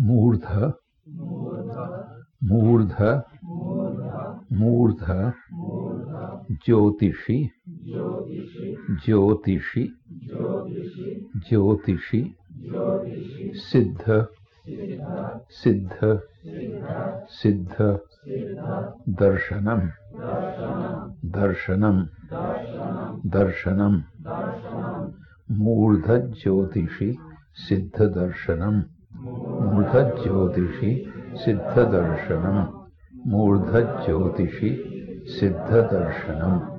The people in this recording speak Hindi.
मूर्ध मूर्ध मूर्ध, ज्योतिषी ज्योतिषी ज्योतिषी, सिद्ध सिद्ध सिद्ध, दर्शनम दर्शनम दर्शनम, मूर्ध, ज्योतिषी, सिद्ध, दर्शनम मूर्धज्योतिषि सिद्धदर्शनम्। मूर्धज्योतिषि सिद्धदर्शनम्।